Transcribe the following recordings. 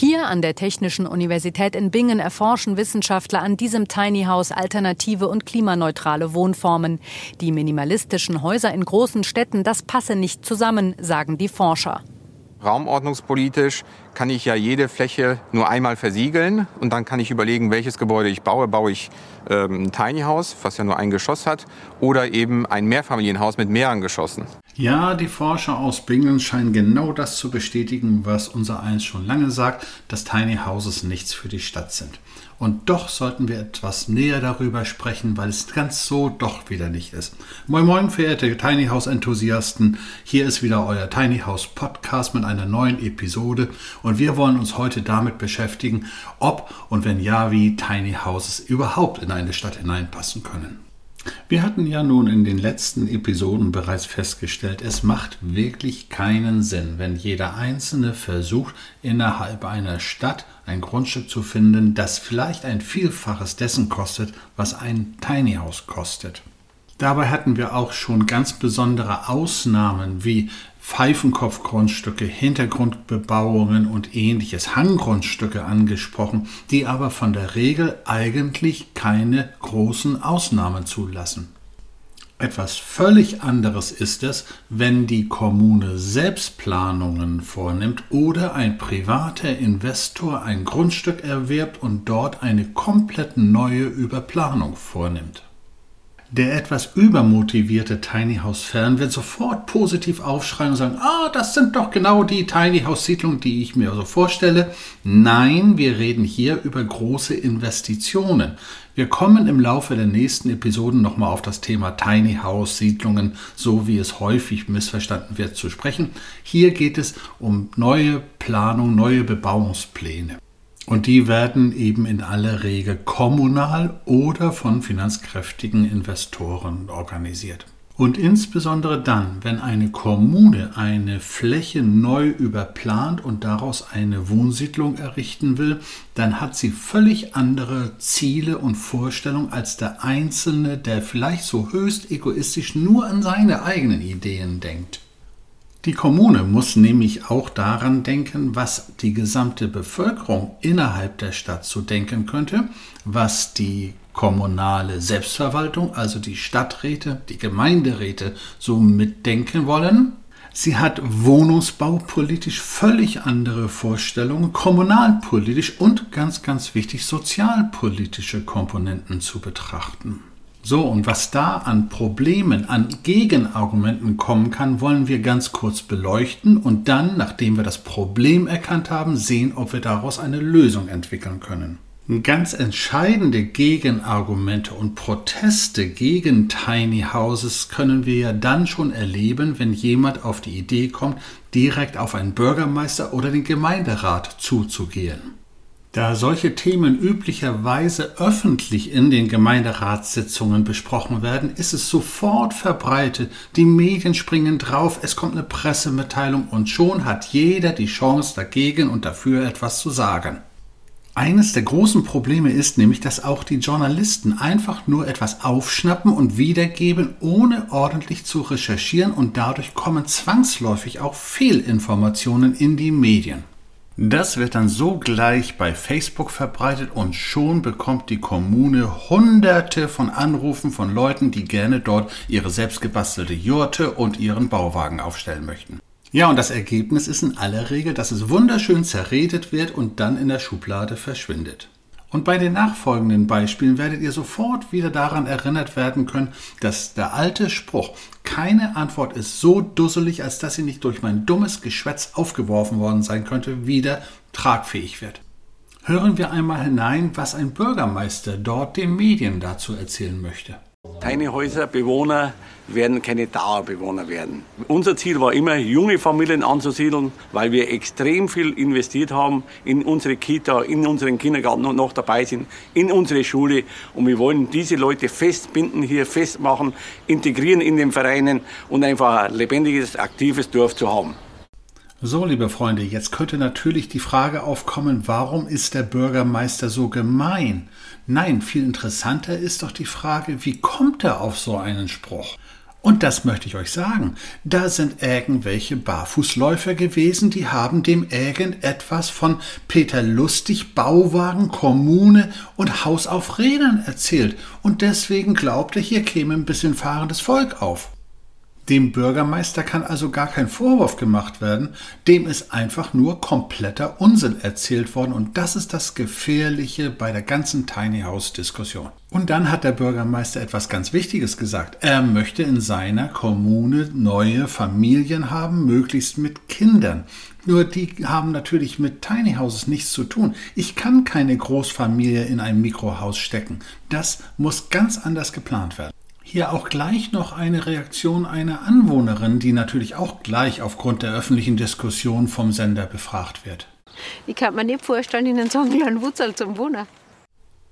Hier an der Technischen Universität in Bingen erforschen Wissenschaftler an diesem Tiny House alternative und klimaneutrale Wohnformen. Die minimalistischen Häuser in großen Städten, das passe nicht zusammen, sagen die Forscher. Raumordnungspolitisch kann ich ja jede Fläche nur einmal versiegeln und dann kann ich überlegen, welches Gebäude ich baue. Baue ich ähm, ein Tiny House, was ja nur ein Geschoss hat, oder eben ein Mehrfamilienhaus mit mehreren Geschossen. Ja, die Forscher aus Bingen scheinen genau das zu bestätigen, was unser eins schon lange sagt, dass Tiny Houses nichts für die Stadt sind. Und doch sollten wir etwas näher darüber sprechen, weil es ganz so doch wieder nicht ist. Moin Moin, verehrte Tiny House Enthusiasten. Hier ist wieder euer Tiny House Podcast mit einer neuen Episode. Und wir wollen uns heute damit beschäftigen, ob und wenn ja, wie Tiny Houses überhaupt in eine Stadt hineinpassen können. Wir hatten ja nun in den letzten Episoden bereits festgestellt, es macht wirklich keinen Sinn, wenn jeder Einzelne versucht, innerhalb einer Stadt ein Grundstück zu finden, das vielleicht ein Vielfaches dessen kostet, was ein Tiny House kostet. Dabei hatten wir auch schon ganz besondere Ausnahmen wie Pfeifenkopfgrundstücke, Hintergrundbebauungen und ähnliches Hanggrundstücke angesprochen, die aber von der Regel eigentlich keine großen Ausnahmen zulassen. Etwas völlig anderes ist es, wenn die Kommune selbst Planungen vornimmt oder ein privater Investor ein Grundstück erwirbt und dort eine komplett neue Überplanung vornimmt. Der etwas übermotivierte Tiny House Fan wird sofort positiv aufschreien und sagen, ah, das sind doch genau die Tiny House Siedlungen, die ich mir so vorstelle. Nein, wir reden hier über große Investitionen. Wir kommen im Laufe der nächsten Episoden nochmal auf das Thema Tiny House Siedlungen, so wie es häufig missverstanden wird, zu sprechen. Hier geht es um neue Planung, neue Bebauungspläne. Und die werden eben in aller Regel kommunal oder von finanzkräftigen Investoren organisiert. Und insbesondere dann, wenn eine Kommune eine Fläche neu überplant und daraus eine Wohnsiedlung errichten will, dann hat sie völlig andere Ziele und Vorstellungen als der Einzelne, der vielleicht so höchst egoistisch nur an seine eigenen Ideen denkt. Die Kommune muss nämlich auch daran denken, was die gesamte Bevölkerung innerhalb der Stadt so denken könnte, was die kommunale Selbstverwaltung, also die Stadträte, die Gemeinderäte so mitdenken wollen. Sie hat wohnungsbaupolitisch völlig andere Vorstellungen, kommunalpolitisch und ganz, ganz wichtig sozialpolitische Komponenten zu betrachten. So, und was da an Problemen, an Gegenargumenten kommen kann, wollen wir ganz kurz beleuchten und dann, nachdem wir das Problem erkannt haben, sehen, ob wir daraus eine Lösung entwickeln können. Ganz entscheidende Gegenargumente und Proteste gegen Tiny Houses können wir ja dann schon erleben, wenn jemand auf die Idee kommt, direkt auf einen Bürgermeister oder den Gemeinderat zuzugehen. Da solche Themen üblicherweise öffentlich in den Gemeinderatssitzungen besprochen werden, ist es sofort verbreitet. Die Medien springen drauf, es kommt eine Pressemitteilung und schon hat jeder die Chance dagegen und dafür etwas zu sagen. Eines der großen Probleme ist nämlich, dass auch die Journalisten einfach nur etwas aufschnappen und wiedergeben, ohne ordentlich zu recherchieren und dadurch kommen zwangsläufig auch Fehlinformationen in die Medien. Das wird dann sogleich bei Facebook verbreitet und schon bekommt die Kommune hunderte von Anrufen von Leuten, die gerne dort ihre selbstgebastelte Jurte und ihren Bauwagen aufstellen möchten. Ja, und das Ergebnis ist in aller Regel, dass es wunderschön zerredet wird und dann in der Schublade verschwindet. Und bei den nachfolgenden Beispielen werdet ihr sofort wieder daran erinnert werden können, dass der alte Spruch, keine Antwort ist so dusselig, als dass sie nicht durch mein dummes Geschwätz aufgeworfen worden sein könnte, wieder tragfähig wird. Hören wir einmal hinein, was ein Bürgermeister dort den Medien dazu erzählen möchte. Tiny Häuser, Bewohner werden keine Dauerbewohner werden. Unser Ziel war immer, junge Familien anzusiedeln, weil wir extrem viel investiert haben in unsere Kita, in unseren Kindergarten und noch dabei sind, in unsere Schule. Und wir wollen diese Leute festbinden, hier festmachen, integrieren in den Vereinen und einfach ein lebendiges, aktives Dorf zu haben. So, liebe Freunde, jetzt könnte natürlich die Frage aufkommen, warum ist der Bürgermeister so gemein? Nein, viel interessanter ist doch die Frage, wie kommt er auf so einen Spruch? Und das möchte ich euch sagen. Da sind irgendwelche Barfußläufer gewesen, die haben dem irgendetwas von Peter Lustig, Bauwagen, Kommune und Haus auf Rädern erzählt. Und deswegen glaubte, hier käme ein bisschen fahrendes Volk auf. Dem Bürgermeister kann also gar kein Vorwurf gemacht werden, dem ist einfach nur kompletter Unsinn erzählt worden und das ist das Gefährliche bei der ganzen Tiny House Diskussion. Und dann hat der Bürgermeister etwas ganz Wichtiges gesagt. Er möchte in seiner Kommune neue Familien haben, möglichst mit Kindern. Nur die haben natürlich mit Tiny Houses nichts zu tun. Ich kann keine Großfamilie in ein Mikrohaus stecken. Das muss ganz anders geplant werden. Hier auch gleich noch eine Reaktion einer Anwohnerin, die natürlich auch gleich aufgrund der öffentlichen Diskussion vom Sender befragt wird. Ich kann mir nicht vorstellen, Ihnen so einen kleinen Wutzel zum Wohnen.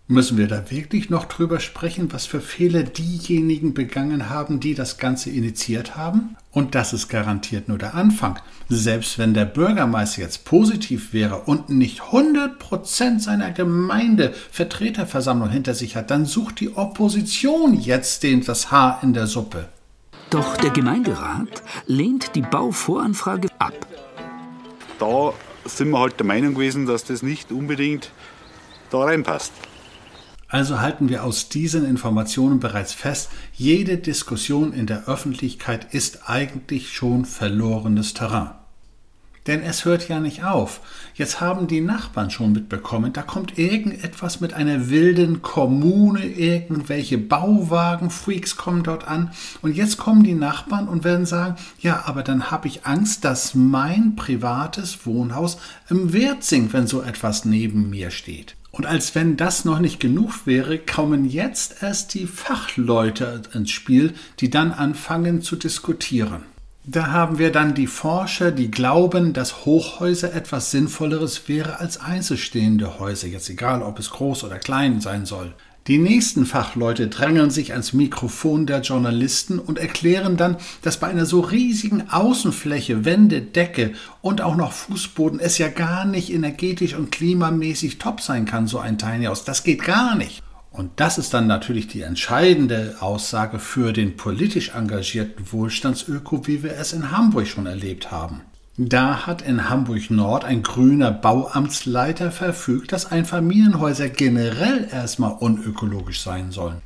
Müssen wir da wirklich noch drüber sprechen, was für Fehler diejenigen begangen haben, die das Ganze initiiert haben? Und das ist garantiert nur der Anfang. Selbst wenn der Bürgermeister jetzt positiv wäre und nicht 100% seiner Gemeinde Vertreterversammlung hinter sich hat, dann sucht die Opposition jetzt den, das Haar in der Suppe. Doch der Gemeinderat lehnt die Bauvoranfrage ab. Da sind wir halt der Meinung gewesen, dass das nicht unbedingt da reinpasst. Also halten wir aus diesen Informationen bereits fest, jede Diskussion in der Öffentlichkeit ist eigentlich schon verlorenes Terrain. Denn es hört ja nicht auf. Jetzt haben die Nachbarn schon mitbekommen, da kommt irgendetwas mit einer wilden Kommune, irgendwelche Bauwagenfreaks kommen dort an und jetzt kommen die Nachbarn und werden sagen, ja, aber dann habe ich Angst, dass mein privates Wohnhaus im Wert sinkt, wenn so etwas neben mir steht. Und als wenn das noch nicht genug wäre, kommen jetzt erst die Fachleute ins Spiel, die dann anfangen zu diskutieren. Da haben wir dann die Forscher, die glauben, dass Hochhäuser etwas Sinnvolleres wäre als einzelstehende Häuser, jetzt egal, ob es groß oder klein sein soll. Die nächsten Fachleute drängeln sich ans Mikrofon der Journalisten und erklären dann, dass bei einer so riesigen Außenfläche, Wände, Decke und auch noch Fußboden es ja gar nicht energetisch und klimamäßig top sein kann, so ein Tiny House. Das geht gar nicht. Und das ist dann natürlich die entscheidende Aussage für den politisch engagierten Wohlstandsöko, wie wir es in Hamburg schon erlebt haben. Da hat in Hamburg Nord ein grüner Bauamtsleiter verfügt, dass Einfamilienhäuser generell erstmal unökologisch sein sollen.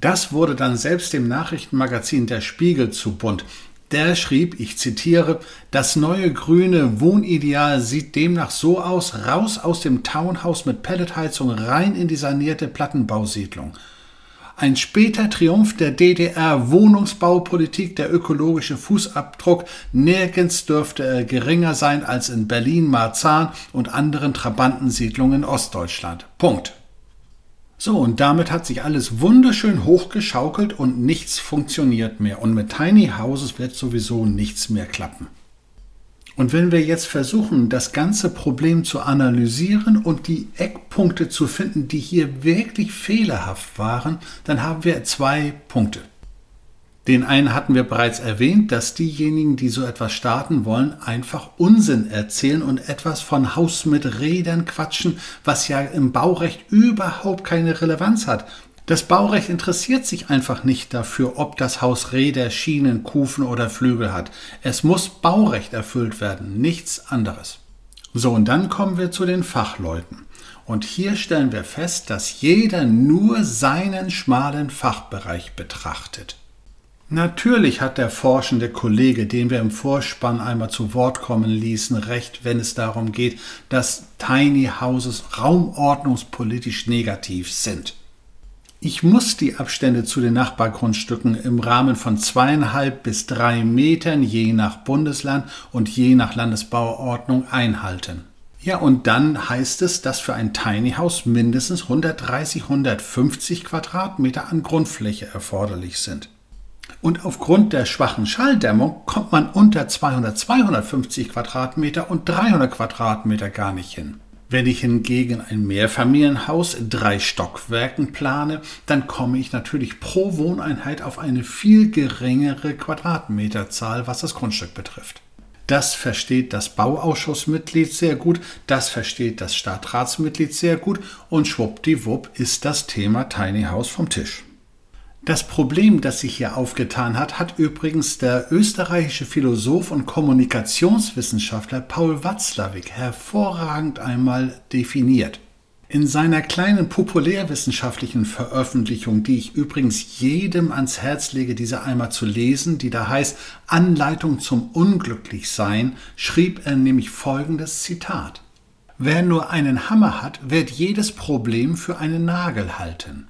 Das wurde dann selbst dem Nachrichtenmagazin Der Spiegel zu bunt. Der schrieb, ich zitiere, das neue grüne Wohnideal sieht demnach so aus, raus aus dem Townhouse mit Pelletheizung rein in die sanierte Plattenbausiedlung. Ein später Triumph der DDR-Wohnungsbaupolitik, der ökologische Fußabdruck, nirgends dürfte er geringer sein als in Berlin, Marzahn und anderen Trabantensiedlungen in Ostdeutschland. Punkt. So, und damit hat sich alles wunderschön hochgeschaukelt und nichts funktioniert mehr. Und mit Tiny Houses wird sowieso nichts mehr klappen. Und wenn wir jetzt versuchen, das ganze Problem zu analysieren und die Eckpunkte zu finden, die hier wirklich fehlerhaft waren, dann haben wir zwei Punkte. Den einen hatten wir bereits erwähnt, dass diejenigen, die so etwas starten wollen, einfach Unsinn erzählen und etwas von Haus mit Rädern quatschen, was ja im Baurecht überhaupt keine Relevanz hat. Das Baurecht interessiert sich einfach nicht dafür, ob das Haus Räder, Schienen, Kufen oder Flügel hat. Es muss Baurecht erfüllt werden, nichts anderes. So, und dann kommen wir zu den Fachleuten. Und hier stellen wir fest, dass jeder nur seinen schmalen Fachbereich betrachtet. Natürlich hat der forschende Kollege, den wir im Vorspann einmal zu Wort kommen ließen, recht, wenn es darum geht, dass Tiny Houses raumordnungspolitisch negativ sind. Ich muss die Abstände zu den Nachbargrundstücken im Rahmen von zweieinhalb bis drei Metern je nach Bundesland und je nach Landesbauordnung einhalten. Ja, und dann heißt es, dass für ein Tiny House mindestens 130, 150 Quadratmeter an Grundfläche erforderlich sind. Und aufgrund der schwachen Schalldämmung kommt man unter 200, 250 Quadratmeter und 300 Quadratmeter gar nicht hin. Wenn ich hingegen ein Mehrfamilienhaus in drei Stockwerken plane, dann komme ich natürlich pro Wohneinheit auf eine viel geringere Quadratmeterzahl, was das Grundstück betrifft. Das versteht das Bauausschussmitglied sehr gut, das versteht das Stadtratsmitglied sehr gut und schwuppdiwupp ist das Thema Tiny House vom Tisch. Das Problem, das sich hier aufgetan hat, hat übrigens der österreichische Philosoph und Kommunikationswissenschaftler Paul Watzlawick hervorragend einmal definiert. In seiner kleinen populärwissenschaftlichen Veröffentlichung, die ich übrigens jedem ans Herz lege, diese einmal zu lesen, die da heißt Anleitung zum Unglücklichsein, schrieb er nämlich folgendes Zitat. Wer nur einen Hammer hat, wird jedes Problem für einen Nagel halten.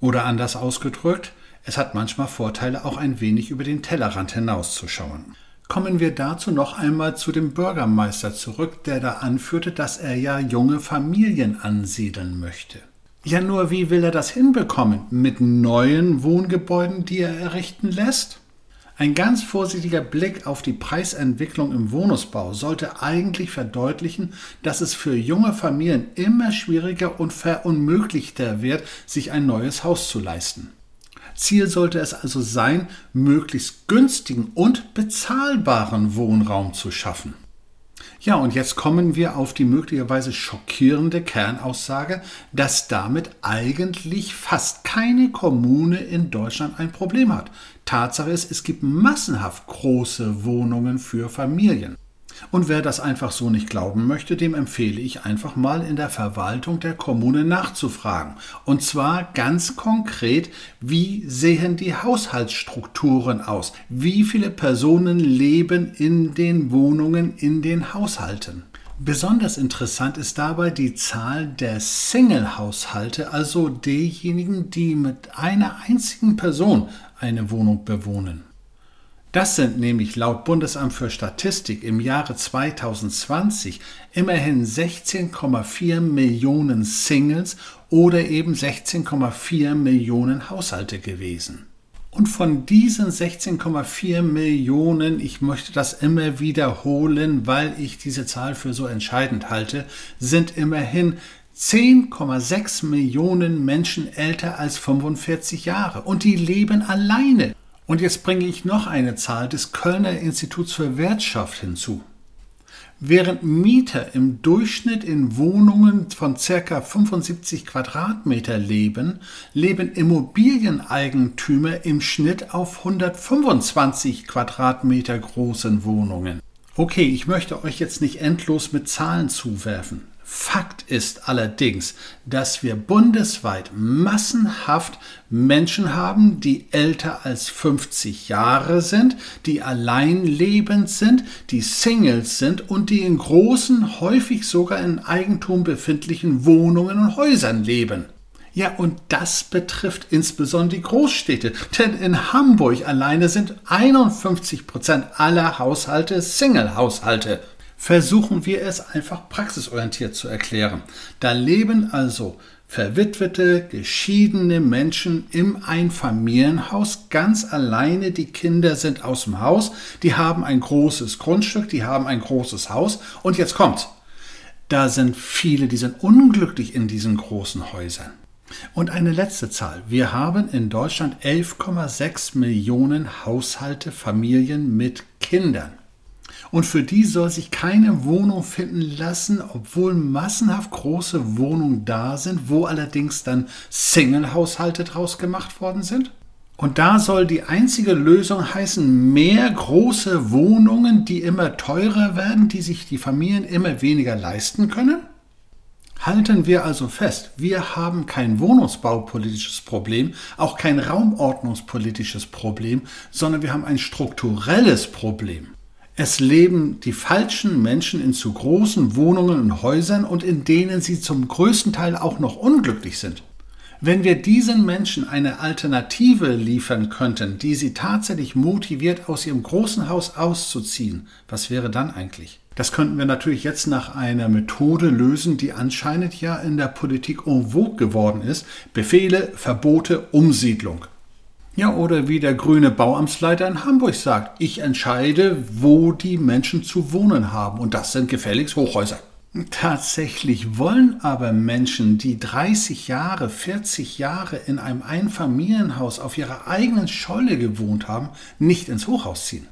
Oder anders ausgedrückt, es hat manchmal Vorteile, auch ein wenig über den Tellerrand hinauszuschauen. Kommen wir dazu noch einmal zu dem Bürgermeister zurück, der da anführte, dass er ja junge Familien ansiedeln möchte. Ja, nur wie will er das hinbekommen? Mit neuen Wohngebäuden, die er errichten lässt? Ein ganz vorsichtiger Blick auf die Preisentwicklung im Wohnungsbau sollte eigentlich verdeutlichen, dass es für junge Familien immer schwieriger und verunmöglichter wird, sich ein neues Haus zu leisten. Ziel sollte es also sein, möglichst günstigen und bezahlbaren Wohnraum zu schaffen. Ja, und jetzt kommen wir auf die möglicherweise schockierende Kernaussage, dass damit eigentlich fast keine Kommune in Deutschland ein Problem hat. Tatsache ist, es gibt massenhaft große Wohnungen für Familien. Und wer das einfach so nicht glauben möchte, dem empfehle ich einfach mal in der Verwaltung der Kommune nachzufragen. Und zwar ganz konkret, wie sehen die Haushaltsstrukturen aus? Wie viele Personen leben in den Wohnungen, in den Haushalten? Besonders interessant ist dabei die Zahl der Single-Haushalte, also derjenigen, die mit einer einzigen Person eine Wohnung bewohnen. Das sind nämlich laut Bundesamt für Statistik im Jahre 2020 immerhin 16,4 Millionen Singles oder eben 16,4 Millionen Haushalte gewesen. Und von diesen 16,4 Millionen, ich möchte das immer wiederholen, weil ich diese Zahl für so entscheidend halte, sind immerhin 10,6 Millionen Menschen älter als 45 Jahre und die leben alleine. Und jetzt bringe ich noch eine Zahl des Kölner Instituts für Wirtschaft hinzu. Während Mieter im Durchschnitt in Wohnungen von ca. 75 Quadratmeter leben, leben Immobilieneigentümer im Schnitt auf 125 Quadratmeter großen Wohnungen. Okay, ich möchte euch jetzt nicht endlos mit Zahlen zuwerfen. Fakt ist allerdings, dass wir bundesweit massenhaft Menschen haben, die älter als 50 Jahre sind, die alleinlebend sind, die Singles sind und die in großen, häufig sogar in Eigentum befindlichen Wohnungen und Häusern leben. Ja, und das betrifft insbesondere die Großstädte, denn in Hamburg alleine sind 51 Prozent aller Haushalte Single-Haushalte versuchen wir es einfach praxisorientiert zu erklären. Da leben also verwitwete, geschiedene Menschen im Einfamilienhaus ganz alleine. Die Kinder sind aus dem Haus, die haben ein großes Grundstück, die haben ein großes Haus und jetzt kommt. Da sind viele, die sind unglücklich in diesen großen Häusern. Und eine letzte Zahl. Wir haben in Deutschland 11,6 Millionen Haushalte, Familien mit Kindern. Und für die soll sich keine Wohnung finden lassen, obwohl massenhaft große Wohnungen da sind, wo allerdings dann Single-Haushalte draus gemacht worden sind. Und da soll die einzige Lösung heißen, mehr große Wohnungen, die immer teurer werden, die sich die Familien immer weniger leisten können? Halten wir also fest, wir haben kein wohnungsbaupolitisches Problem, auch kein raumordnungspolitisches Problem, sondern wir haben ein strukturelles Problem. Es leben die falschen Menschen in zu großen Wohnungen und Häusern und in denen sie zum größten Teil auch noch unglücklich sind. Wenn wir diesen Menschen eine Alternative liefern könnten, die sie tatsächlich motiviert, aus ihrem großen Haus auszuziehen, was wäre dann eigentlich? Das könnten wir natürlich jetzt nach einer Methode lösen, die anscheinend ja in der Politik en vogue geworden ist. Befehle, Verbote, Umsiedlung. Ja, oder wie der grüne Bauamtsleiter in Hamburg sagt, ich entscheide, wo die Menschen zu wohnen haben. Und das sind gefälligst Hochhäuser. Tatsächlich wollen aber Menschen, die 30 Jahre, 40 Jahre in einem Einfamilienhaus auf ihrer eigenen Scholle gewohnt haben, nicht ins Hochhaus ziehen.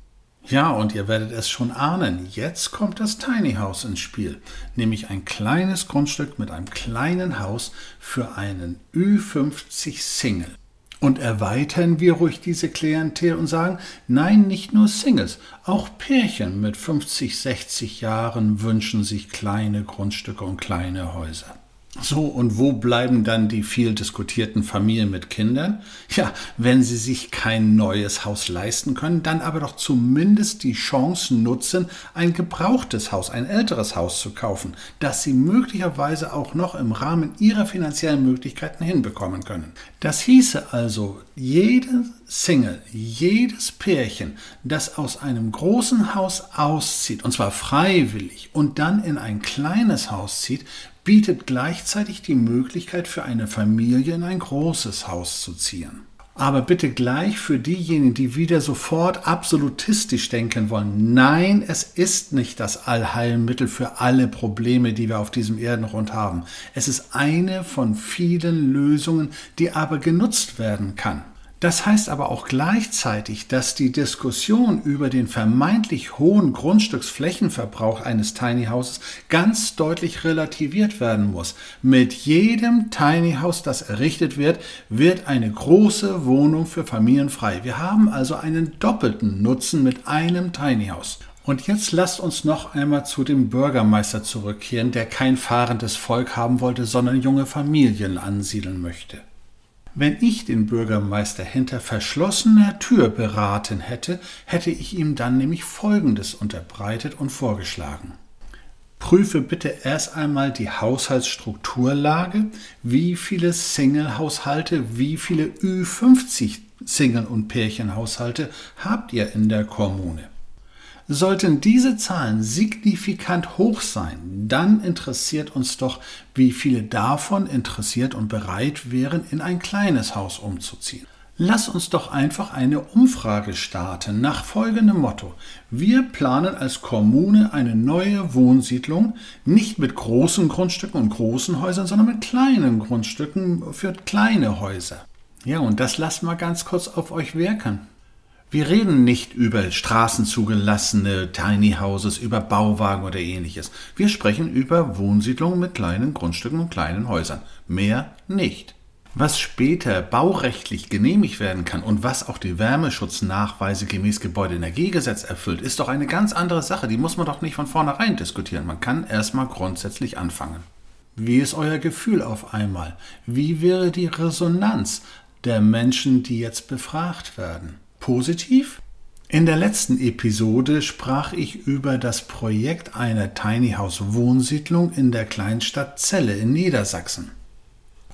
Ja, und ihr werdet es schon ahnen, jetzt kommt das Tiny House ins Spiel, nämlich ein kleines Grundstück mit einem kleinen Haus für einen Ü50 Single. Und erweitern wir ruhig diese Klientel und sagen, nein, nicht nur Singles, auch Pärchen mit 50, 60 Jahren wünschen sich kleine Grundstücke und kleine Häuser. So, und wo bleiben dann die viel diskutierten Familien mit Kindern? Ja, wenn sie sich kein neues Haus leisten können, dann aber doch zumindest die Chance nutzen, ein gebrauchtes Haus, ein älteres Haus zu kaufen, das sie möglicherweise auch noch im Rahmen ihrer finanziellen Möglichkeiten hinbekommen können. Das hieße also, jede Single, jedes Pärchen, das aus einem großen Haus auszieht, und zwar freiwillig, und dann in ein kleines Haus zieht, bietet gleichzeitig die Möglichkeit für eine Familie in ein großes Haus zu ziehen. Aber bitte gleich für diejenigen, die wieder sofort absolutistisch denken wollen. Nein, es ist nicht das Allheilmittel für alle Probleme, die wir auf diesem Erdenrund haben. Es ist eine von vielen Lösungen, die aber genutzt werden kann. Das heißt aber auch gleichzeitig, dass die Diskussion über den vermeintlich hohen Grundstücksflächenverbrauch eines Tiny Houses ganz deutlich relativiert werden muss. Mit jedem Tiny House, das errichtet wird, wird eine große Wohnung für Familien frei. Wir haben also einen doppelten Nutzen mit einem Tiny House. Und jetzt lasst uns noch einmal zu dem Bürgermeister zurückkehren, der kein fahrendes Volk haben wollte, sondern junge Familien ansiedeln möchte. Wenn ich den Bürgermeister hinter verschlossener Tür beraten hätte, hätte ich ihm dann nämlich Folgendes unterbreitet und vorgeschlagen. Prüfe bitte erst einmal die Haushaltsstrukturlage, wie viele Single-Haushalte, wie viele Ü50 Single- und Pärchenhaushalte habt ihr in der Kommune. Sollten diese Zahlen signifikant hoch sein, dann interessiert uns doch, wie viele davon interessiert und bereit wären, in ein kleines Haus umzuziehen. Lass uns doch einfach eine Umfrage starten nach folgendem Motto. Wir planen als Kommune eine neue Wohnsiedlung, nicht mit großen Grundstücken und großen Häusern, sondern mit kleinen Grundstücken für kleine Häuser. Ja, und das lasst mal ganz kurz auf euch wirken. Wir reden nicht über straßenzugelassene Tiny Houses, über Bauwagen oder ähnliches. Wir sprechen über Wohnsiedlungen mit kleinen Grundstücken und kleinen Häusern. Mehr nicht. Was später baurechtlich genehmigt werden kann und was auch die Wärmeschutznachweise gemäß Gebäudeenergiegesetz erfüllt, ist doch eine ganz andere Sache. Die muss man doch nicht von vornherein diskutieren. Man kann erstmal grundsätzlich anfangen. Wie ist euer Gefühl auf einmal? Wie wäre die Resonanz der Menschen, die jetzt befragt werden? Positiv? In der letzten Episode sprach ich über das Projekt einer Tiny House Wohnsiedlung in der Kleinstadt Celle in Niedersachsen.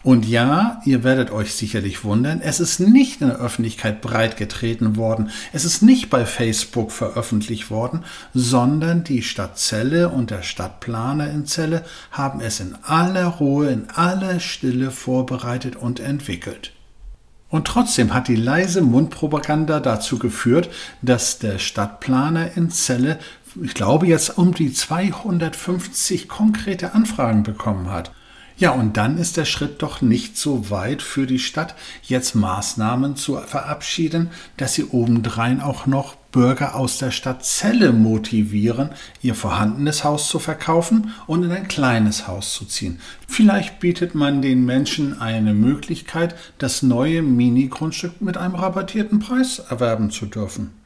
Und ja, ihr werdet euch sicherlich wundern, es ist nicht in der Öffentlichkeit breitgetreten worden, es ist nicht bei Facebook veröffentlicht worden, sondern die Stadt Celle und der Stadtplaner in Celle haben es in aller Ruhe, in aller Stille vorbereitet und entwickelt. Und trotzdem hat die leise Mundpropaganda dazu geführt, dass der Stadtplaner in Celle, ich glaube, jetzt um die 250 konkrete Anfragen bekommen hat. Ja, und dann ist der Schritt doch nicht so weit für die Stadt, jetzt Maßnahmen zu verabschieden, dass sie obendrein auch noch Bürger aus der Stadt Celle motivieren, ihr vorhandenes Haus zu verkaufen und in ein kleines Haus zu ziehen. Vielleicht bietet man den Menschen eine Möglichkeit, das neue Mini-Grundstück mit einem rabattierten Preis erwerben zu dürfen.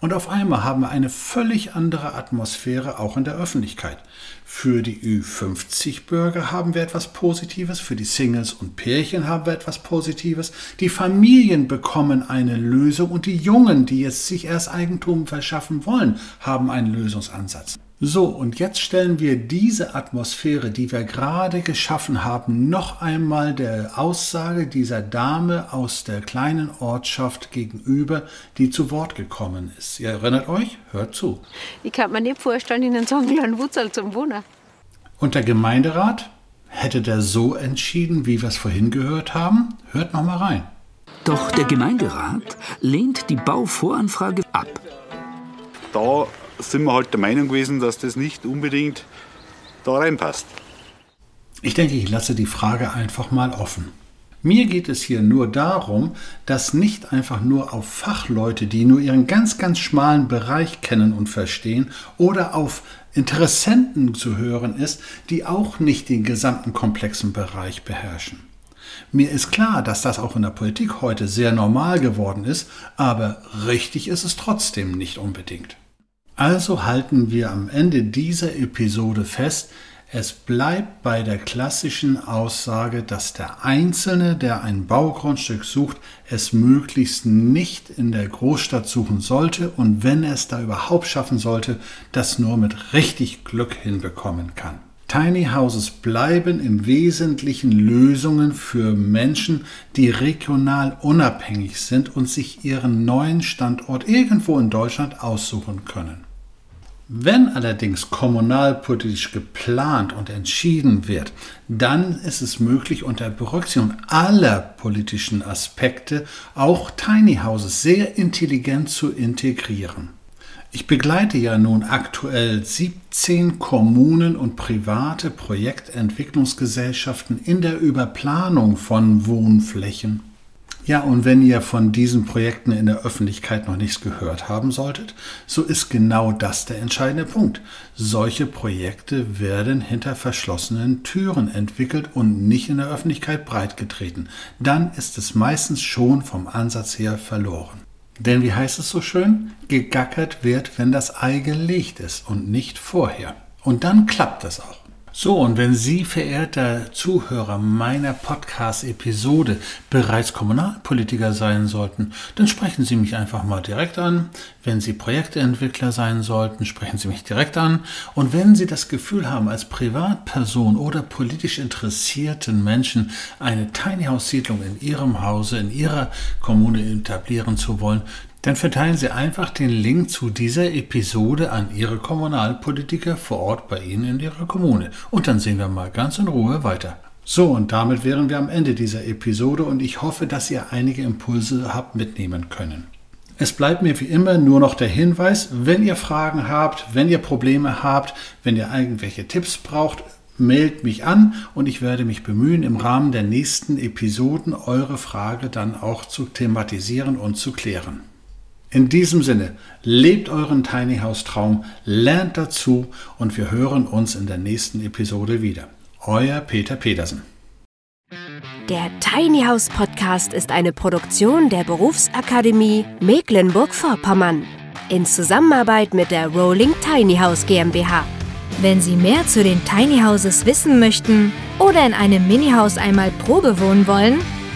Und auf einmal haben wir eine völlig andere Atmosphäre auch in der Öffentlichkeit. Für die Ü50-Bürger haben wir etwas Positives, für die Singles und Pärchen haben wir etwas Positives, die Familien bekommen eine Lösung und die Jungen, die jetzt sich erst Eigentum verschaffen wollen, haben einen Lösungsansatz. So, und jetzt stellen wir diese Atmosphäre, die wir gerade geschaffen haben, noch einmal der Aussage dieser Dame aus der kleinen Ortschaft gegenüber, die zu Wort gekommen ist. Ihr erinnert euch? Hört zu. Ich kann mir nicht vorstellen, Ihnen so einen kleinen Wurzel zum Wohnen. Und der Gemeinderat? Hätte der so entschieden, wie wir es vorhin gehört haben? Hört noch mal rein. Doch der Gemeinderat lehnt die Bauvoranfrage ab. Da sind wir halt der Meinung gewesen, dass das nicht unbedingt da reinpasst. Ich denke, ich lasse die Frage einfach mal offen. Mir geht es hier nur darum, dass nicht einfach nur auf Fachleute, die nur ihren ganz, ganz schmalen Bereich kennen und verstehen, oder auf Interessenten zu hören ist, die auch nicht den gesamten komplexen Bereich beherrschen. Mir ist klar, dass das auch in der Politik heute sehr normal geworden ist, aber richtig ist es trotzdem nicht unbedingt. Also halten wir am Ende dieser Episode fest, es bleibt bei der klassischen Aussage, dass der Einzelne, der ein Baugrundstück sucht, es möglichst nicht in der Großstadt suchen sollte und wenn er es da überhaupt schaffen sollte, das nur mit richtig Glück hinbekommen kann. Tiny Houses bleiben im Wesentlichen Lösungen für Menschen, die regional unabhängig sind und sich ihren neuen Standort irgendwo in Deutschland aussuchen können. Wenn allerdings kommunalpolitisch geplant und entschieden wird, dann ist es möglich, unter Berücksichtigung aller politischen Aspekte auch Tiny Houses sehr intelligent zu integrieren. Ich begleite ja nun aktuell 17 Kommunen und private Projektentwicklungsgesellschaften in der Überplanung von Wohnflächen. Ja, und wenn ihr von diesen Projekten in der Öffentlichkeit noch nichts gehört haben solltet, so ist genau das der entscheidende Punkt. Solche Projekte werden hinter verschlossenen Türen entwickelt und nicht in der Öffentlichkeit breitgetreten. Dann ist es meistens schon vom Ansatz her verloren. Denn wie heißt es so schön? Gegackert wird, wenn das Ei gelegt ist und nicht vorher. Und dann klappt es auch. So, und wenn Sie, verehrter Zuhörer meiner Podcast-Episode, bereits Kommunalpolitiker sein sollten, dann sprechen Sie mich einfach mal direkt an. Wenn Sie Projektentwickler sein sollten, sprechen Sie mich direkt an. Und wenn Sie das Gefühl haben, als Privatperson oder politisch interessierten Menschen eine Tiny House Siedlung in Ihrem Hause, in Ihrer Kommune etablieren zu wollen, dann verteilen Sie einfach den Link zu dieser Episode an Ihre Kommunalpolitiker vor Ort bei Ihnen in Ihrer Kommune. Und dann sehen wir mal ganz in Ruhe weiter. So, und damit wären wir am Ende dieser Episode und ich hoffe, dass ihr einige Impulse habt mitnehmen können. Es bleibt mir wie immer nur noch der Hinweis, wenn ihr Fragen habt, wenn ihr Probleme habt, wenn ihr irgendwelche Tipps braucht, meldet mich an und ich werde mich bemühen, im Rahmen der nächsten Episoden eure Frage dann auch zu thematisieren und zu klären. In diesem Sinne, lebt euren Tiny House Traum, lernt dazu und wir hören uns in der nächsten Episode wieder. Euer Peter Petersen. Der Tiny House Podcast ist eine Produktion der Berufsakademie Mecklenburg-Vorpommern in Zusammenarbeit mit der Rolling Tiny House GmbH. Wenn Sie mehr zu den Tiny Houses wissen möchten oder in einem Mini-Haus einmal Probe wohnen wollen,